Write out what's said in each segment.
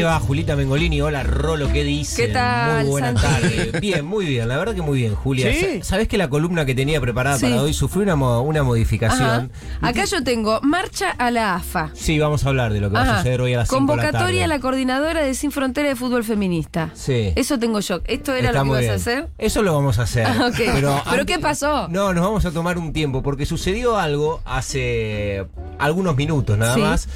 te va, Julita Mengolini? Hola, Rolo, ¿qué dice? ¿Qué tal, Muy buena Santi? tarde. Bien, muy bien, la verdad que muy bien, Julia. ¿Sí? Sa- ¿Sabés que la columna que tenía preparada Sí. para hoy sufrió una, mo- una Ajá. modificación? Acá yo tengo marcha a la AFA. Sí, vamos a hablar de lo que va a suceder hoy a las 5 de la Convocatoria a la coordinadora de Sin Frontera de Fútbol Feminista. Sí. Eso tengo yo. ¿Esto era Está lo que ibas a hacer? Eso lo vamos a hacer. Ah. ¿Pero antes- qué pasó? No, nos vamos a tomar un tiempo porque sucedió algo hace algunos minutos nada Sí. más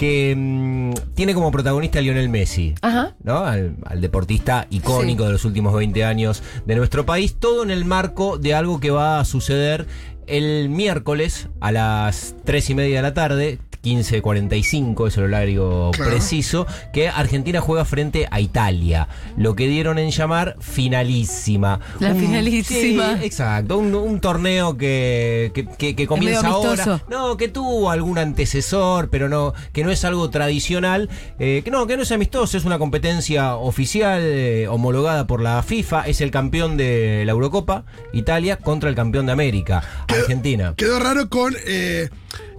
que mm, tiene como protagonista a Lionel Messi. Ajá. ¿no? Al, al deportista icónico de los últimos 20 años de nuestro país, todo en el marco de algo que va a suceder el miércoles a las 3 y media de la tarde. 15.45 es el horario Claro. preciso, que Argentina juega frente a Italia. Lo que dieron en llamar finalísima. La finalísima. sí, exacto, un, un torneo que, que, que- que comienza ahora. amistoso. No, que tuvo algún antecesor, pero no, que no es algo tradicional. eh, que no, que no es amistoso, es una competencia oficial eh, homologada por la FIFA. Es el campeón de la Eurocopa, Italia, contra el campeón de América, Quedó- Argentina. Quedó raro con eh,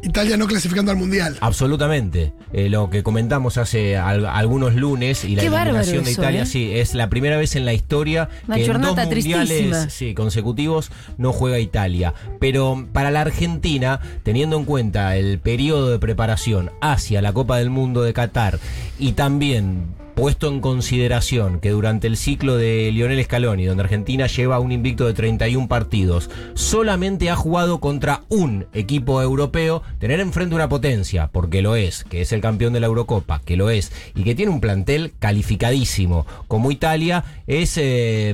Italia no clasificando al mundial. Absolutamente. Eh, lo que comentamos hace al- algunos lunes y la Qué eliminación de eso, Italia, ¿eh? sí, es la primera vez en la historia Una que en dos mundiales sí, consecutivos no juega Italia. Pero para la Argentina, teniendo en cuenta el periodo de preparación hacia la Copa del Mundo de Qatar y también puesto en consideración que durante el ciclo de Lionel Scaloni, donde Argentina lleva un invicto de 31 partidos, solamente ha jugado contra un equipo europeo, tener enfrente una potencia, porque lo es, que es el campeón de la Eurocopa, que lo es, y que tiene un plantel calificadísimo como Italia, es, eh,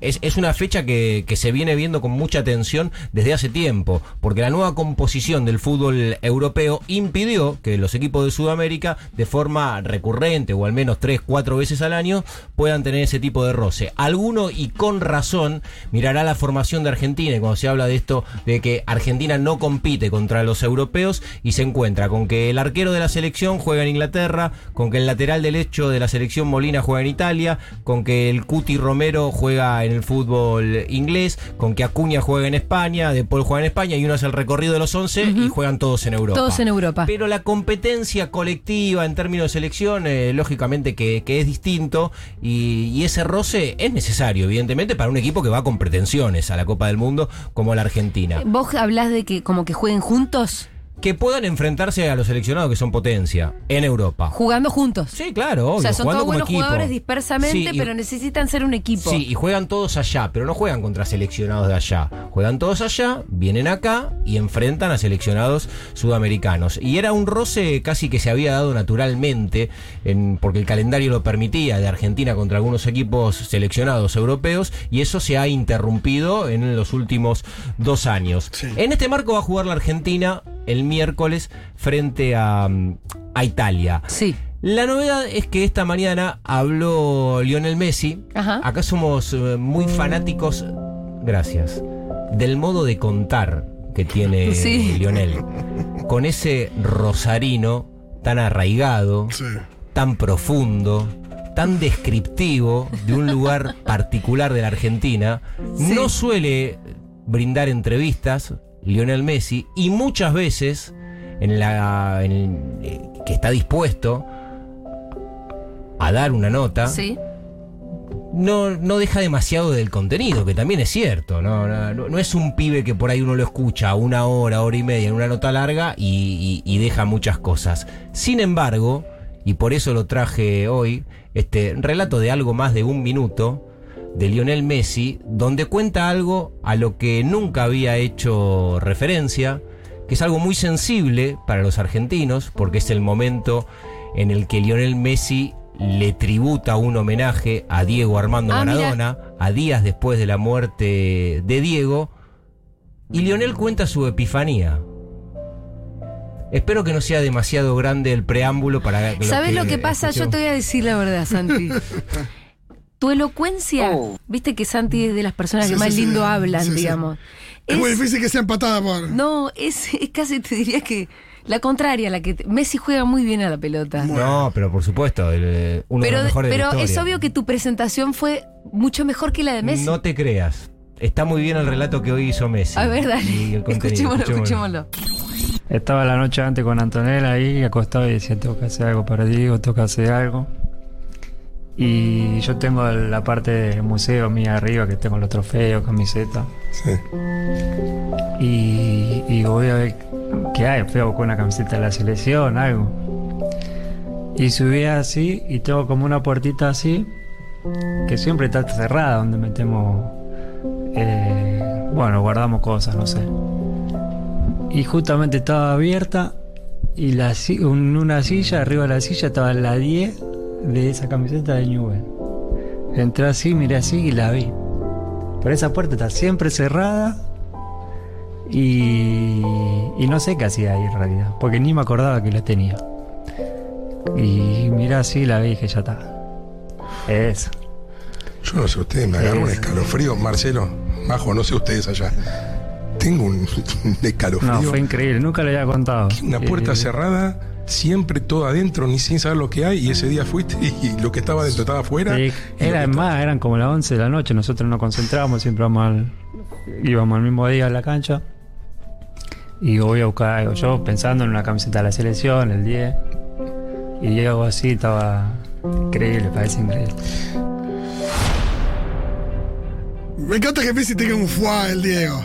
es, una fecha que, que se viene viendo con mucha atención desde hace tiempo, porque la nueva composición del fútbol europeo impidió que los equipos de Sudamérica, de forma recurrente o al menos tres, cuatro veces al año, puedan tener ese tipo de roce. Alguno, y con razón, mirará la formación de Argentina y cuando se habla de esto, de que Argentina no compite contra los europeos y se encuentra con que el arquero de la selección juega en Inglaterra, con que el lateral derecho de la selección Molina juega en Italia, con que el Cuti Romero juega en el fútbol inglés, con que Acuña juega en España, De Paul juega en España y uno hace el recorrido de los 11 y juegan todos en Europa. Todos en Europa. Pero la competencia colectiva en términos de selección, eh, lógicamente que, que es distinto y, y ese roce es necesario, evidentemente, para un equipo que va con pretensiones a la Copa del Mundo como la Argentina. ¿Vos hablás de que como que jueguen juntos? Que puedan enfrentarse a los seleccionados que son potencia en Europa. Jugando juntos. Sí, claro, obvio, o sea, son jugando todos buenos equipo. jugadores dispersamente, Sí, y- pero necesitan ser un equipo. Sí, y juegan todos allá, pero no juegan contra seleccionados de allá. Juegan todos allá, vienen acá y enfrentan a seleccionados sudamericanos. Y era un roce casi que se había dado naturalmente, en- porque el calendario lo permitía, de Argentina contra algunos equipos seleccionados europeos, y eso se ha interrumpido en los últimos dos años. Sí. En este marco va a jugar la Argentina el miércoles frente a, mm, a Italia. Sí. La novedad es que esta mañana habló Lionel Messi. Ajá. Acá somos eh, muy fanáticos, gracias, del modo de contar que tiene Sí. Lionel. Con ese rosarino tan arraigado, Sí. tan profundo, tan descriptivo de un lugar particular de la Argentina. Sí. No suele brindar entrevistas Lionel Messi y muchas veces en la en- eh, que está dispuesto a dar una nota Sí. no, no deja demasiado del contenido, que también es cierto. No, no, no- no es un pibe que por ahí uno lo escucha una hora, hora y media en una nota larga y, y- y deja muchas cosas. Sin embargo, y por eso lo traje hoy, este relato de algo más de un minuto de Lionel Messi, donde cuenta algo a lo que nunca había hecho referencia, que es algo muy sensible para los argentinos, porque es el momento en el que Lionel Messi le tributa un homenaje a Diego Armando Ah, mira. Maradona, a días después de la muerte de Diego, y Lionel cuenta su epifanía. Espero que no sea demasiado grande el preámbulo para ¿Sabes lo que pasa? Yo te voy a decir la verdad, Santi. Tu elocuencia, viste que Santi es de las personas Sí, que más sí, sí. lindo hablan, Sí, sí. digamos. Es, muy difícil que sea empatada por. No, es, es casi te diría que la contraria, la que te- Messi juega muy bien a la pelota. No, pero por supuesto, el, eh, uno de Pero, los mejores de la pero es obvio que tu presentación fue mucho mejor que la de Messi. No te creas. Está muy bien el relato que hoy hizo Messi. a ver, dale. Escuchémoslo, escuchémoslo. Estaba la noche antes con Antonella ahí, acostado y decía, tengo que hacer algo para Diego, tengo que hacer algo. Y yo tengo la parte del museo mía arriba, que tengo los trofeos, camiseta. Sí. Y, y voy a ver qué hay. Fui a buscar una camiseta de la selección, algo. Y subí así y tengo como una puertita así, que siempre está cerrada, donde metemos, eh, bueno, guardamos cosas, no sé. Y justamente estaba abierta y la, una silla, arriba de la silla estaba la 10 de esa camiseta de Newell. Entré así, miré así y la vi. Pero esa puerta está siempre cerrada y, y no sé qué hacía ahí en realidad, porque ni me acordaba que la tenía. Y miré así la vi y dije, ya está. Eso. Yo no sé, ustedes me agarran un escalofrío. Marcelo, Majo, no sé ustedes allá. Tengo un, un escalofrío. No, fue increíble, nunca le había contado. Una puerta Eh, cerrada, siempre todo adentro, ni sin saber lo que hay. Y ese día fuiste y lo que estaba adentro estaba afuera. Sí, era más, eran como las 11 de la noche, nosotros nos concentrábamos, siempre vamos al, íbamos al mismo día a la cancha. Y voy a buscar algo, yo pensando en una camiseta de la selección, el 10. Y llego así, estaba increíble, parece increíble. Me encanta que Messi tenga un fuá el Diego.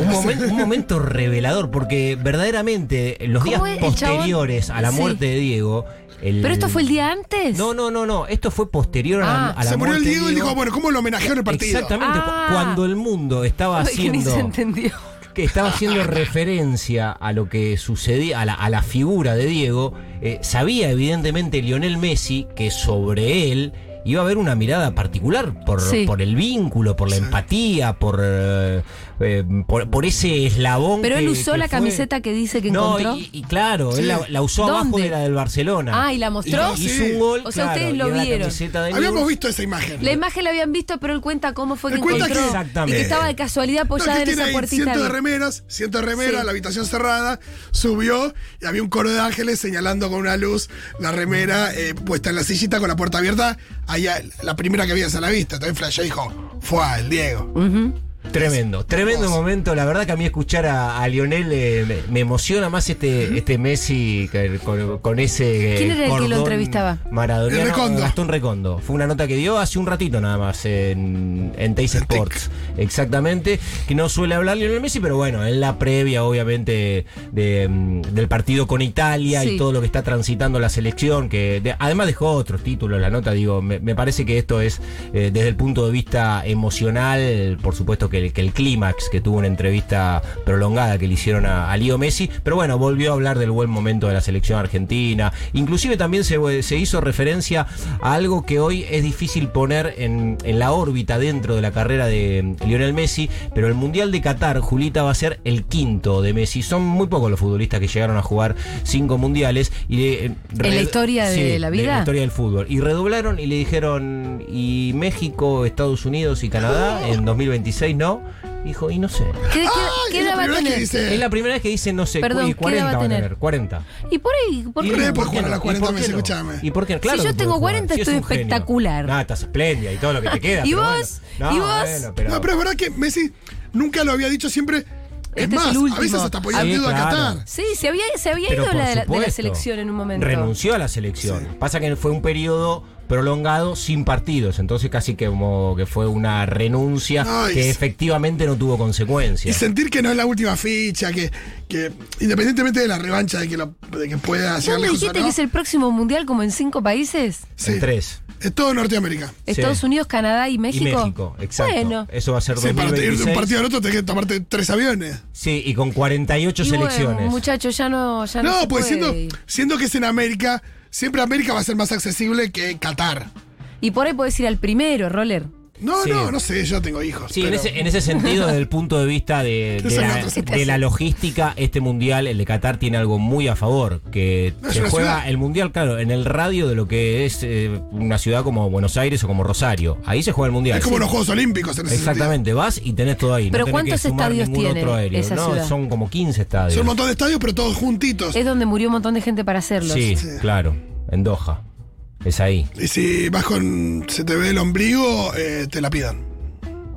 Un, momen- un momento revelador, porque verdaderamente los días posteriores a la Sí. muerte de Diego. el- ¿Pero esto fue el día antes? No, no, no, no. Esto fue posterior a, la- Ah. a la Se murió el muerte Diego y dijo, bueno, ¿cómo lo homenajeó en el partido? Exactamente. Ah. Cuando el mundo estaba Ay, que ni se haciendo. entendió. que estaba haciendo referencia a lo que sucedía, a la, a la figura de Diego, eh, sabía evidentemente Lionel Messi que sobre él iba a haber una mirada particular por, Sí. por el vínculo, por la empatía, por, eh, eh, por, por ese eslabón. Pero él que- usó que la fue. camiseta que dice que No, encontró. y, y claro, él la, la usó abajo de la del Barcelona. Ah, ¿y la mostró? Hizo Sí. un gol. O sea, claro, ustedes y lo vieron. Habíamos visto esa imagen. La imagen la habían visto, pero él cuenta cómo fue que encontró. que- Exactamente. Y que estaba de casualidad No, apoyada que en esa puertita. cientos de remeras, cientos de remeras, Sí. la habitación cerrada, subió y había un coro de ángeles señalando con una luz la remera eh, puesta en la sillita con la puerta abierta. La primera que habías a la vista. También flashé y dijo, fue el Diego. Tremendo, tremendo momento. La verdad que a mí escuchar a, a Lionel eh, me, me emociona más este, este Messi que- con, con ese. eh, ¿Quién era el que lo entrevistaba? Recondo. Gastón Recondo. Fue una nota que dio hace un ratito nada más en, en Teis Sports. Exactamente. Que no suele hablar Lionel Messi, pero bueno, en la previa, obviamente, de, mm, del partido con Italia Sí. y todo lo que está transitando la selección. Que de- además dejó otros títulos. La nota, digo, me, me parece que esto es eh, desde el punto de vista emocional, por supuesto que el, que el clímax, que tuvo una entrevista prolongada que le hicieron a, a Leo Messi, pero bueno, volvió a hablar del buen momento de la selección argentina. Inclusive también se, se hizo referencia a algo que hoy es difícil poner en, en la órbita dentro de la carrera de Lionel Messi, pero el Mundial de Qatar, Julita, va a ser el quinto de Messi. Son muy pocos los futbolistas que llegaron a jugar cinco mundiales. Y, eh, ¿En la historia de la vida? la historia del fútbol. Y redoblaron y le dijeron, ¿y México, Estados Unidos y Canadá en 2026 no? Dijo, y no sé. ¿Qué, qué- Ay, qué es la edad va a primera vez que tener? dice- Es la primera vez que dice no sé, Perdón, y ¿qué edad 40 va a tener? tener, 40. Y por ahí, ¿por Y qué Re no? jugar a las ¿Y 40 por qué meses, no? escuchame. ¿Y por qué? Claro yo que tengo puede jugar. 40 Sí, es estoy un genio. espectacular. Ah, estás espléndida y todo lo que te queda. ¿Y pero vos? bueno. ¿Y No, vos? bueno, pero- No, pero es verdad que Messi nunca lo había dicho siempre. Es Este es más, el último. a veces hasta podía Sí, haber ido a claro. Qatar. Sí, se había, se había Pero ido por la de, la, de la supuesto, selección en un momento. Renunció a la selección. Pasa que fue un periodo prolongado sin partidos, entonces casi que como que fue una renuncia que efectivamente no tuvo Y consecuencias. sentir que no es la última ficha, que, que independientemente de la revancha de que, lo, de que pueda ¿No llegar me dijiste no, que es el próximo mundial como en cinco países? sí, En tres. es todo Norteamérica. Estados Unidos, Canadá y México. Y México, exacto. Bueno. Eso va a ser Sí, para de 2026. un partido al otro tenés que tomarte tres aviones. Sí, y con 48 Y bueno, selecciones. muchachos, ya no, ya no, No, se pues puede siendo, siendo que es en América, siempre América va a ser más accesible que Qatar. Y por ahí podés ir al primero, Roller. No, Sí. no, no sé, yo tengo hijos. Sí, en ese, en ese sentido, desde el punto de vista de, la, de logística, este mundial, el de Qatar, tiene algo muy a favor, que No, se juega ciudad. el mundial, claro, en el radio de lo que es eh, una ciudad como Buenos Aires o como Rosario. Ahí se juega el mundial. es como Sí. los Juegos Olímpicos en ese Exactamente, vas y tenés todo ahí. no Pero tenés ¿cuántos que sumar estadios ningún tiene otro aéreo. esa no, ciudad? son como 15 sentido. estadios. Son un montón de estadios, pero todos juntitos. Es donde murió un montón de gente para hacerlos. Sí, Sí. claro, en Doha. Es ahí. Y si vas con. se te ve el ombligo, eh, te la pidan.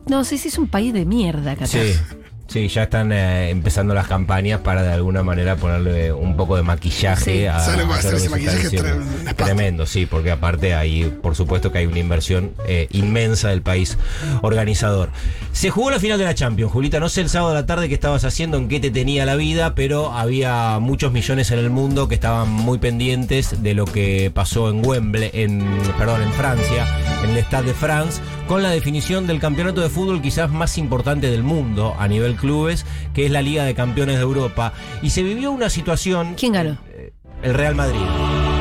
No, sí, sí, es un país de mierda, Qatar. Sí. Sí, ya están eh, empezando las campañas para de alguna manera ponerle un poco de maquillaje Sí. a, ¿Sabes lo que va a ese maquillaje? Tremendo, sí, porque aparte ahí, por supuesto que hay una inversión eh, inmensa del país organizador. Se jugó la final de la Champions, Julita. No sé el sábado a la tarde qué estabas haciendo, en qué te tenía la vida, pero había muchos millones en el mundo que estaban muy pendientes de lo que pasó en Wembley, en, perdón, en Francia, en el Stade de France, con la definición del campeonato de fútbol quizás más importante del mundo a nivel clubes, que es la Liga de Campeones de Europa. Y se vivió una situación ¿Quién ganó? el Real Madrid.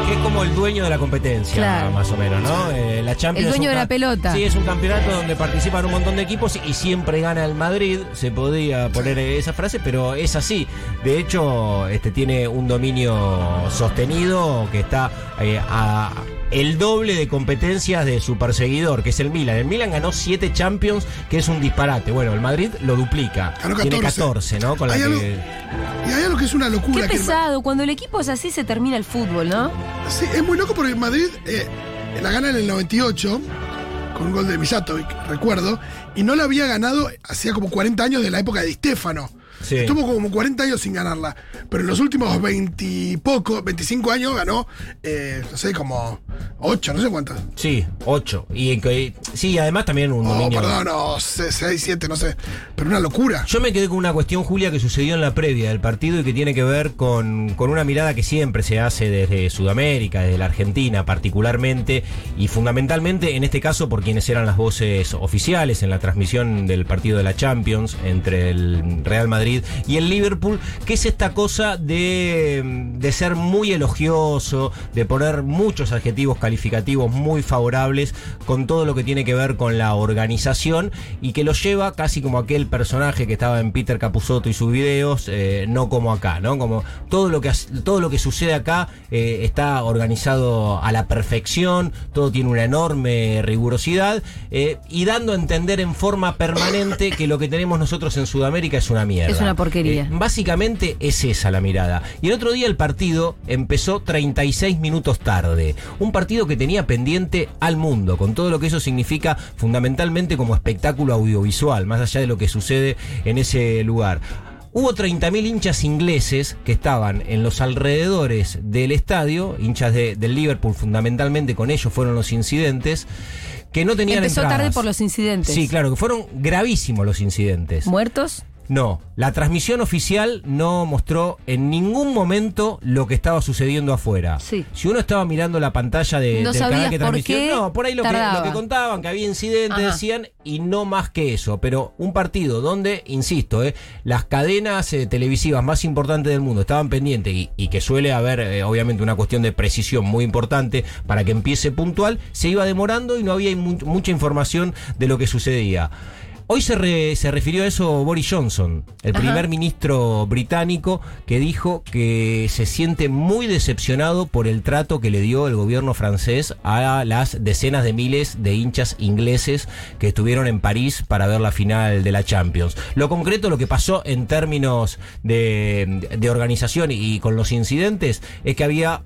Que es como el dueño de la competencia, Claro. más o menos, ¿no? Eh, la Champions El dueño de la pelota. Sí, es un campeonato donde participan un montón de equipos y siempre gana el Madrid. Se podía poner esa frase, pero es así. De hecho, este tiene un dominio sostenido que está eh, a el doble de competencias de su perseguidor, que es el Milan. El Milan ganó siete Champions, que es un disparate. Bueno, el Madrid lo duplica. Ganó Tiene 14. 14, ¿no? Con la Hay algo- que- Y hay algo que es una Qué locura. que Ma- pesado. Cuando el equipo es así se termina el fútbol, ¿no? Sí, es muy loco porque el Madrid eh, la gana en el 98 con un gol de Mijatovic, recuerdo, y no la había ganado hacía como 40 años de la época de Di Stefano. Sí. Estuvo como 40 años sin ganarla, pero en los últimos 20 y poco, 25 años ganó, eh, no sé, como 8, no sé cuántas. Sí, 8. Y que- sí, además también un Oh, perdón, no, 6, 7, no sé, pero una locura. Yo me quedé con una cuestión, Julia, que sucedió en la previa del partido y que tiene que ver con, con una mirada que siempre se hace desde Sudamérica, desde la Argentina particularmente, y fundamentalmente en este caso por quienes eran las voces oficiales en la transmisión del partido de la Champions entre el Real Y el Liverpool, que es esta cosa de, de ser muy elogioso, de poner muchos adjetivos calificativos muy favorables con todo lo que tiene que ver con la organización y que lo lleva casi como aquel personaje que estaba en Peter Capusotto y sus videos, eh, no como acá, ¿no? Como todo lo que, todo lo que sucede acá eh, está organizado a la perfección, todo tiene una enorme rigurosidad eh, y dando a entender en forma permanente que lo que tenemos nosotros en Sudamérica es una mierda. Es una porquería. Eh, básicamente es esa la mirada. Y el otro día el partido empezó 36 minutos tarde. Un partido que tenía pendiente al mundo, con todo lo que eso significa fundamentalmente como espectáculo audiovisual, más allá de lo que sucede en ese lugar. Hubo 30.000 hinchas ingleses que estaban en los alrededores del estadio, hinchas de- del Liverpool fundamentalmente, con ellos fueron los incidentes, que no tenían Empezó tarde por los incidentes. Sí, claro, que fueron gravísimos los incidentes. ¿Muertos? No, la transmisión oficial no mostró en ningún momento lo que estaba sucediendo afuera. Sí. Si uno estaba mirando la pantalla de, No del canal que transmitió, no, por ahí lo que, lo que contaban, que había incidentes, Ajá. decían, y no más que eso. Pero un partido donde, insisto, eh, las cadenas eh, televisivas más importantes del mundo estaban pendientes y, y que suele haber, eh, obviamente, una cuestión de precisión muy importante para que empiece puntual, se iba demorando y no había mu- mucha información de lo que sucedía. Hoy se, re- se refirió a eso Boris Johnson, el Ajá. primer ministro británico, que dijo que se siente muy decepcionado por el trato que le dio el gobierno francés a las decenas de miles de hinchas ingleses que estuvieron en París para ver la final de la Champions. Lo concreto, lo que pasó en términos de, de organización y con los incidentes, es que había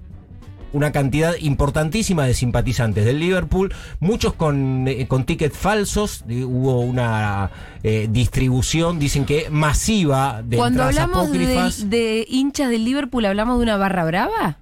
una cantidad importantísima de simpatizantes del Liverpool, muchos con, eh, con tickets falsos, eh, hubo una eh, distribución, dicen que masiva de Cuando hablamos de, hinchas del Liverpool, ¿hablamos de una barra brava?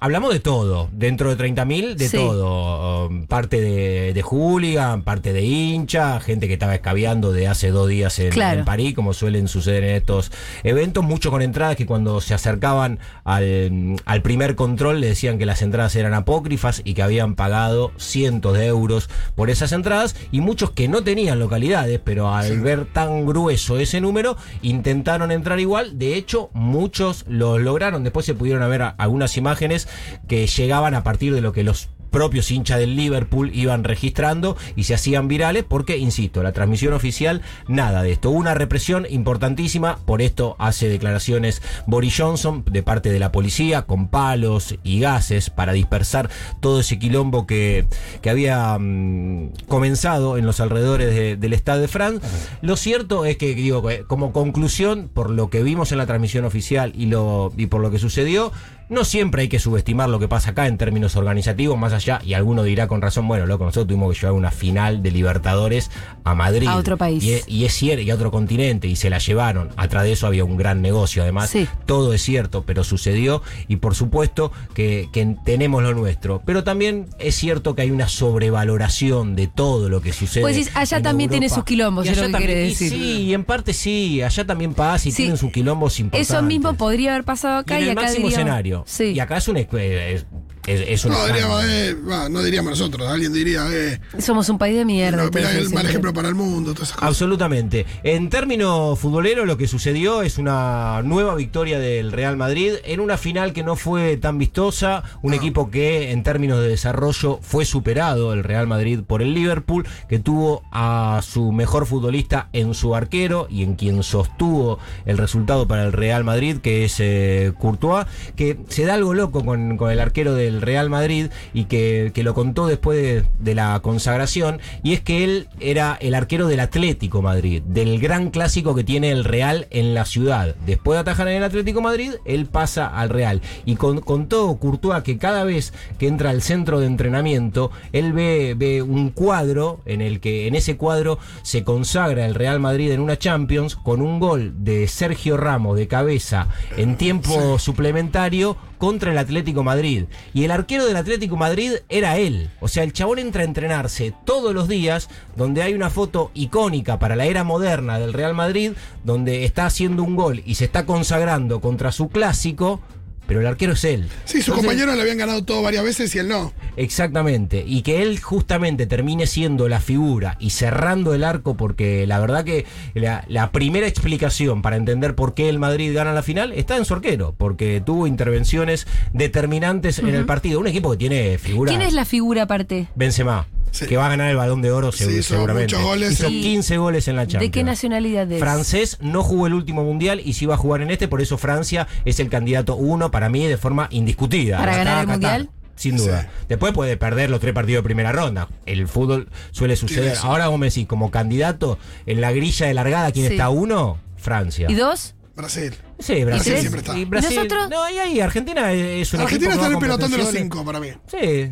Hablamos de todo, dentro de 30.000, de Sí. todo. Parte de, de hooligan, parte de hincha, gente que estaba escabeando de hace dos días en, Claro. en París, como suelen suceder en estos eventos. Muchos con entradas que cuando se acercaban al, al primer control le decían que las entradas eran apócrifas y que habían pagado cientos de euros por esas entradas. Y muchos que no tenían localidades, pero al ver tan grueso ese número, intentaron entrar igual. De hecho, muchos los lograron. Después se pudieron ver algunas imágenes que llegaban a partir de lo que los propios hinchas del Liverpool iban registrando y se hacían virales porque, insisto, la transmisión oficial, nada de esto. Hubo una represión importantísima, por esto hace declaraciones Boris Johnson de parte de la policía con palos y gases para dispersar todo ese quilombo que, que había mm, comenzado en los alrededores de- del Stade de France. Lo cierto es que, digo, que como conclusión, por lo que vimos en la transmisión oficial y, lo, y por lo que sucedió, No siempre hay que subestimar lo que pasa acá en términos organizativos, más allá, y alguno dirá con razón, bueno, loco, nosotros tuvimos que llevar una final de Libertadores a Madrid. A otro país. Y, es- y es cierto, y a otro continente, y se la llevaron. Atrás de eso había un gran negocio, además. Sí. Todo es cierto, pero sucedió, y por supuesto que, que tenemos lo nuestro. Pero también es cierto que hay una sobrevaloración de todo lo que sucede. Pues decís, allá en también tiene sus quilombos, Y es lo allá que también- quiere y decir. Sí, y en parte sí, allá también pasa y Sí. tienen sus quilombos importantes. Eso mismo podría haber pasado Y acá en y, el acá máximo diríamos- escenario. Sí. Y acá es un, es, es, es un No diríamos, eh, no diríamos nosotros, alguien diría, eh, Somos un país de mierda. no, el mal ejemplo para el mundo, todas esas cosas. Absolutamente. En términos futboleros, lo que sucedió es una nueva victoria del Real Madrid en una final que no fue tan vistosa. Un equipo que, en términos de desarrollo, fue superado el Real Madrid por el Liverpool, que tuvo a su mejor futbolista en su arquero y en quien sostuvo el resultado para el Real Madrid, que es eh, Courtois, que se da algo loco con, con el arquero del Real Madrid y que, que lo contó después de, de la consagración, y es que él era el arquero del Atlético Madrid, del gran clásico que tiene el Real en la ciudad. Después de atajar en el Atlético Madrid, él pasa al Real. Y con, contó Courtois que cada vez que entra al centro de entrenamiento, él ve, ve un cuadro en el que en ese cuadro se consagra el Real Madrid en una Champions con un gol de Sergio Ramos de cabeza en tiempo suplementario contra el Atlético Madrid. Y el arquero del Atlético Madrid era él. O sea, el chabón entra a entrenarse todos los días, donde hay una foto icónica para la era moderna del Real Madrid, donde está haciendo un gol y se está consagrando contra su clásico, pero el arquero es él. Sí, sus Entonces- compañeros le habían ganado todo varias veces y él no. Exactamente, y que él justamente termine siendo la figura y cerrando el arco, porque la verdad que la, la primera explicación para entender por qué el Madrid gana la final está en su arquero, porque tuvo intervenciones determinantes en el partido. Un equipo que tiene figura. ¿Quién es la figura aparte? Benzema, Sí. que va a ganar el balón de oro Sí, hizo seguramente. muchos goles Hizo en- 15 goles en la Champions. ¿De qué nacionalidad es? Francés no jugó el último mundial y sí va a jugar en este, por eso Francia es el candidato uno para mí de forma indiscutida. ¿Para ganar el mundial? Sin duda. Sí. Después puede perder los tres partidos de primera ronda. El fútbol suele suceder. Ahora vos me decís, como candidato en la grilla de largada, ¿quién Sí. está uno? Francia. ¿Y dos? Brasil. Sí, Brasil. tres? siempre está. Y Brasil- ¿Y nosotros? No, y ahí Argentina es un Argentina está en el con pelotón de los cinco para mí. Sí,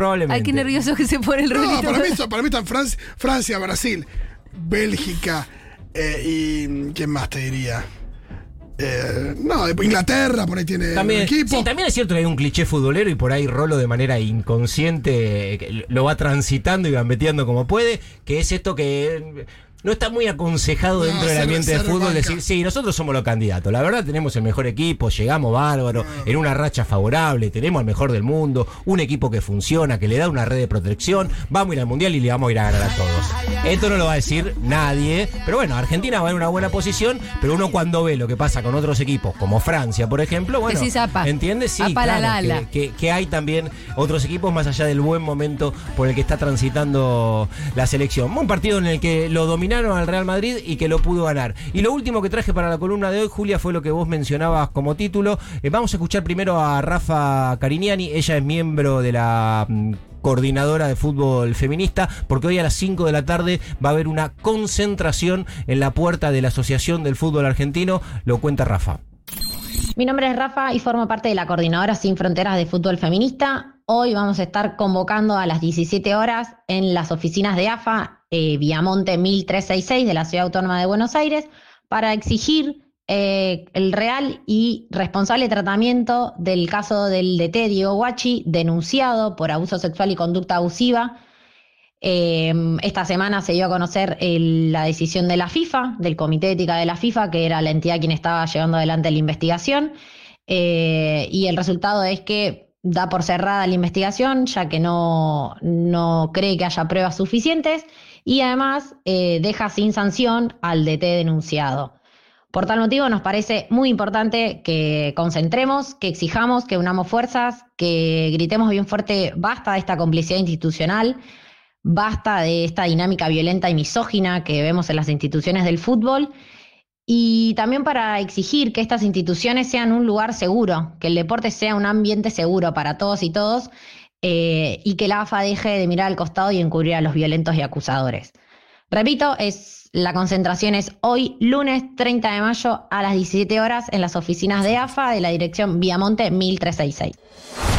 probablemente. Ay, qué nervioso que se pone el No, para mí, para mí están Francia, Francia, Brasil, Bélgica eh, y. ¿Quién más te diría? Eh, no, Inglaterra, por ahí tiene También, un equipo. sí, también es cierto que hay un cliché futbolero y por ahí Rolo de manera inconsciente eh, lo va transitando y gambeteando como puede, que es esto que eh, no está muy aconsejado No, dentro del ser- ambiente de fútbol banca. decir, sí, nosotros somos los candidatos, la verdad tenemos el mejor equipo, llegamos bárbaro, en una racha favorable, tenemos el mejor del mundo, un equipo que funciona, que le da una red de protección, vamos a ir al mundial y le vamos a ir a ganar a todos. Esto no lo va a decir nadie, pero bueno, Argentina va en una buena posición, pero uno cuando ve lo que pasa con otros equipos, como Francia, por ejemplo, bueno. ¿entiendes? Sí, Apa la claro, que- que, que hay también otros equipos más allá del buen momento por el que está transitando la selección. Un partido en el que lo al Real Madrid y que lo pudo ganar. Y lo último que traje para la columna de hoy, Julia, fue lo que vos mencionabas como título. Eh, vamos a escuchar primero a Rafa Carignani. Ella es miembro de la mm, coordinadora de fútbol feminista, porque hoy a las 5 de la tarde va a haber una concentración en la puerta de la Asociación del Fútbol Argentino. Lo cuenta Rafa. Mi nombre es Rafa y formo parte de la Coordinadora Sin Fronteras de Fútbol Feminista. Hoy vamos a estar convocando a las 17 horas en las oficinas de AFA, eh, Viamonte 1366 de la Ciudad Autónoma de Buenos Aires, para exigir eh, el real y responsable tratamiento del caso del DT Diego Guachi, denunciado por abuso sexual y conducta abusiva. Eh, esta semana se dio a conocer el- la decisión de la FIFA, del Comité de Ética de la FIFA, que era la entidad quien estaba llevando adelante la investigación, eh, y el resultado es que da por cerrada la investigación, ya que no, no cree que haya pruebas suficientes, y además eh, deja sin sanción al DT denunciado. Por tal motivo nos parece muy importante que concentremos, que exijamos, que unamos fuerzas, que gritemos bien fuerte, basta de esta complicidad institucional, basta de esta dinámica violenta y misógina que vemos en las instituciones del fútbol y también para exigir que estas instituciones sean un lugar seguro, que el deporte sea un ambiente seguro para todos y todos eh, y que la AFA deje de mirar al costado y encubrir a los violentos y acusadores. Repito, es la concentración es hoy, lunes 30 de mayo, a las 17 horas, en las oficinas de AFA de la dirección Viamonte 1366.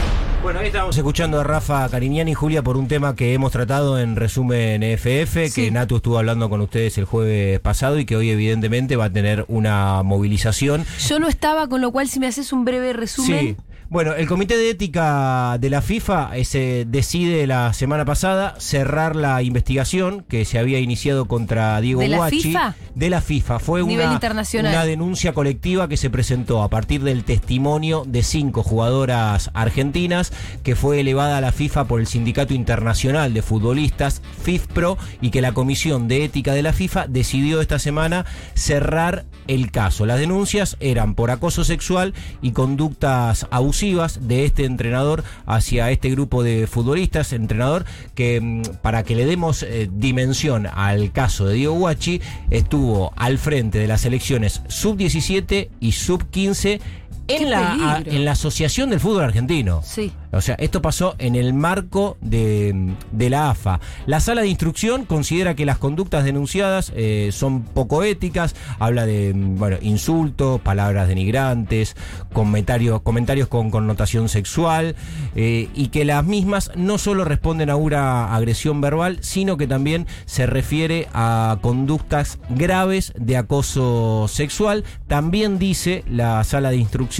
Bueno, ahí estamos escuchando a Rafa Cariñani y Julia por un tema que hemos tratado en resumen FF, Sí. que Natu estuvo hablando con ustedes el jueves pasado y que hoy evidentemente va a tener una movilización. Yo no estaba, con lo cual si me haces un breve resumen. Sí. Bueno, el Comité de Ética de la FIFA ese, decide la semana pasada cerrar la investigación que se había iniciado contra Diego ¿De la. FIFA? De la FIFA. Fue Nivel una, internacional. una denuncia colectiva que se presentó a partir del testimonio de cinco jugadoras argentinas que fue elevada a la FIFA por el Sindicato Internacional de Futbolistas, FIFPRO, y que la Comisión de Ética de la FIFA decidió esta semana cerrar el caso. Las denuncias eran por acoso sexual y conductas abusivas de este entrenador hacia este grupo de futbolistas, entrenador que mm, para que le demos eh, dimensión al caso de Diego Guachi, estuvo al frente de las selecciones sub-17 y sub-15 ¡Qué en la, a- en la Asociación del Fútbol Argentino. Sí. O sea, esto pasó en el marco de, de la AFA. La sala de instrucción considera que las conductas denunciadas eh, son poco éticas, habla de mm, bueno, insultos, palabras denigrantes, comentarios, comentarios con connotación sexual, eh, y que las mismas no solo responden a una agresión verbal, sino que también se refiere a conductas graves de acoso sexual. También dice la sala de instrucción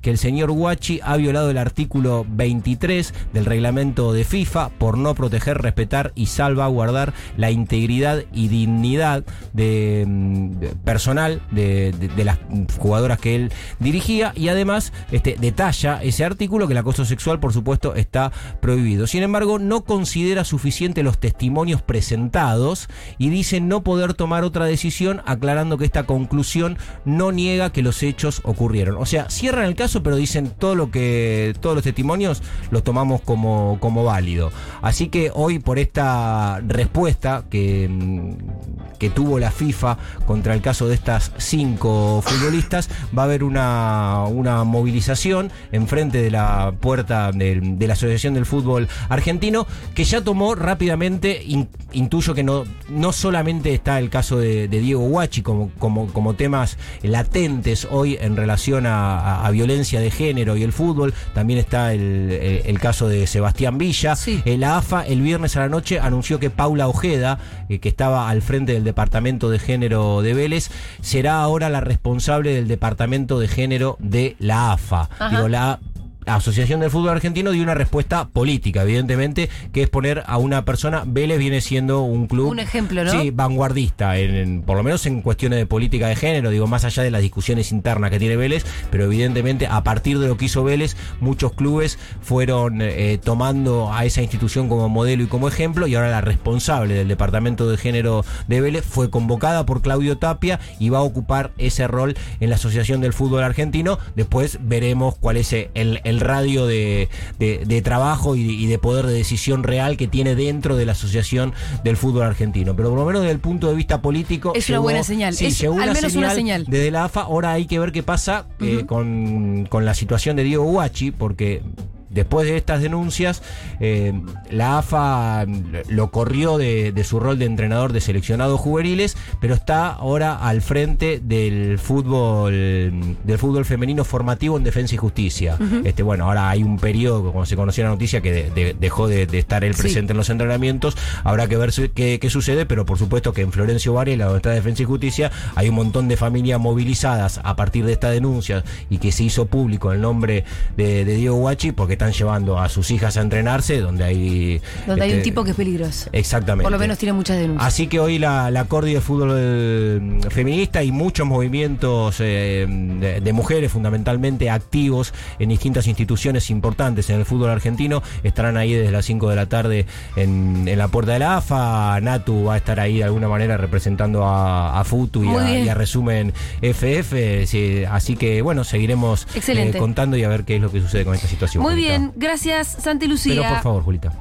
que el señor Guachi ha violado el artículo 23 del reglamento de FIFA por no proteger, respetar y salvaguardar la integridad y dignidad de, mm, personal de, de- de las jugadoras que él dirigía y además este, detalla ese artículo que el acoso sexual por supuesto está prohibido. Sin embargo, no considera suficiente los testimonios presentados y dice no poder tomar otra decisión aclarando que esta conclusión no niega que los hechos ocurrieron. O sea, cierran el caso pero dicen todo lo que todos los testimonios los tomamos como, como válido. Así que hoy por esta respuesta que, mm, que tuvo la FIFA contra el caso de estas cinco futbolistas, va a haber una, una movilización enfrente de la puerta del- de, la Asociación del Fútbol Argentino, que ya tomó rápidamente, in- intuyo que no, no solamente está el caso de, de Diego Guachi como, como, como temas latentes hoy en relación a- a violencia de género y el fútbol, también está el, el- el caso de Sebastián Villa. Sí. Eh, La AFA el viernes a la noche anunció que Paula Ojeda, eh, que estaba al frente del Departamento de Género de Vélez, será ahora la responsable del Departamento de Género de la AFA. Ajá. Digo, la Asociación del Fútbol Argentino dio una respuesta política, evidentemente, que es poner a una persona. Vélez viene siendo un club. Un ejemplo, ¿no? Sí, vanguardista, en, en- por lo menos en cuestiones de política de género, digo, más allá de las discusiones internas que tiene Vélez, pero evidentemente a partir de lo que hizo Vélez, muchos clubes fueron eh, tomando a esa institución como modelo y como ejemplo, y ahora la responsable del departamento de género de Vélez fue convocada por Claudio Tapia y va a ocupar ese rol en la Asociación del Fútbol Argentino. Después veremos cuál es el, el radio de, de- de trabajo y, y de poder de decisión real que tiene dentro de la Asociación del Fútbol Argentino. Pero por lo menos desde el punto de vista político. Es una buena señal. Sí, Es al una menos una señal. Desde la AFA, ahora hay que ver qué pasa eh, con, con la situación de Diego Guachi, porque. Después de estas denuncias, eh, la AFA lo corrió de, de su rol de entrenador de seleccionados juveniles, pero está ahora al frente del fútbol del fútbol femenino formativo en Defensa y Justicia. Este bueno, ahora hay un periodo, como se conoció la noticia, que de- de- dejó de, estar él Sí. presente en los entrenamientos. Habrá que ver su- qué, qué sucede, pero por supuesto que en Florencio Varela, donde está Defensa y Justicia, hay un montón de familias movilizadas a partir de esta denuncia y que se hizo público el nombre de, de Diego Guachi porque están llevando a sus hijas a entrenarse donde hay... Donde hay un este, tipo que es peligroso. Exactamente. Por lo menos tiene muchas denuncias. Así que hoy la, la Cordi de Fútbol eh, Feminista y muchos movimientos eh, de, de mujeres fundamentalmente activos en distintas instituciones importantes en el fútbol argentino estarán ahí desde las 5 de la tarde en, en la puerta de la AFA. Natu va a estar ahí de alguna manera representando a, a Futu y a, bien. y a Resumen FF. sí, así que bueno, seguiremos eh, contando y a ver qué es lo que sucede con esta situación. Muy Julita bien, gracias Santi Lucía. Pero por favor, Julita.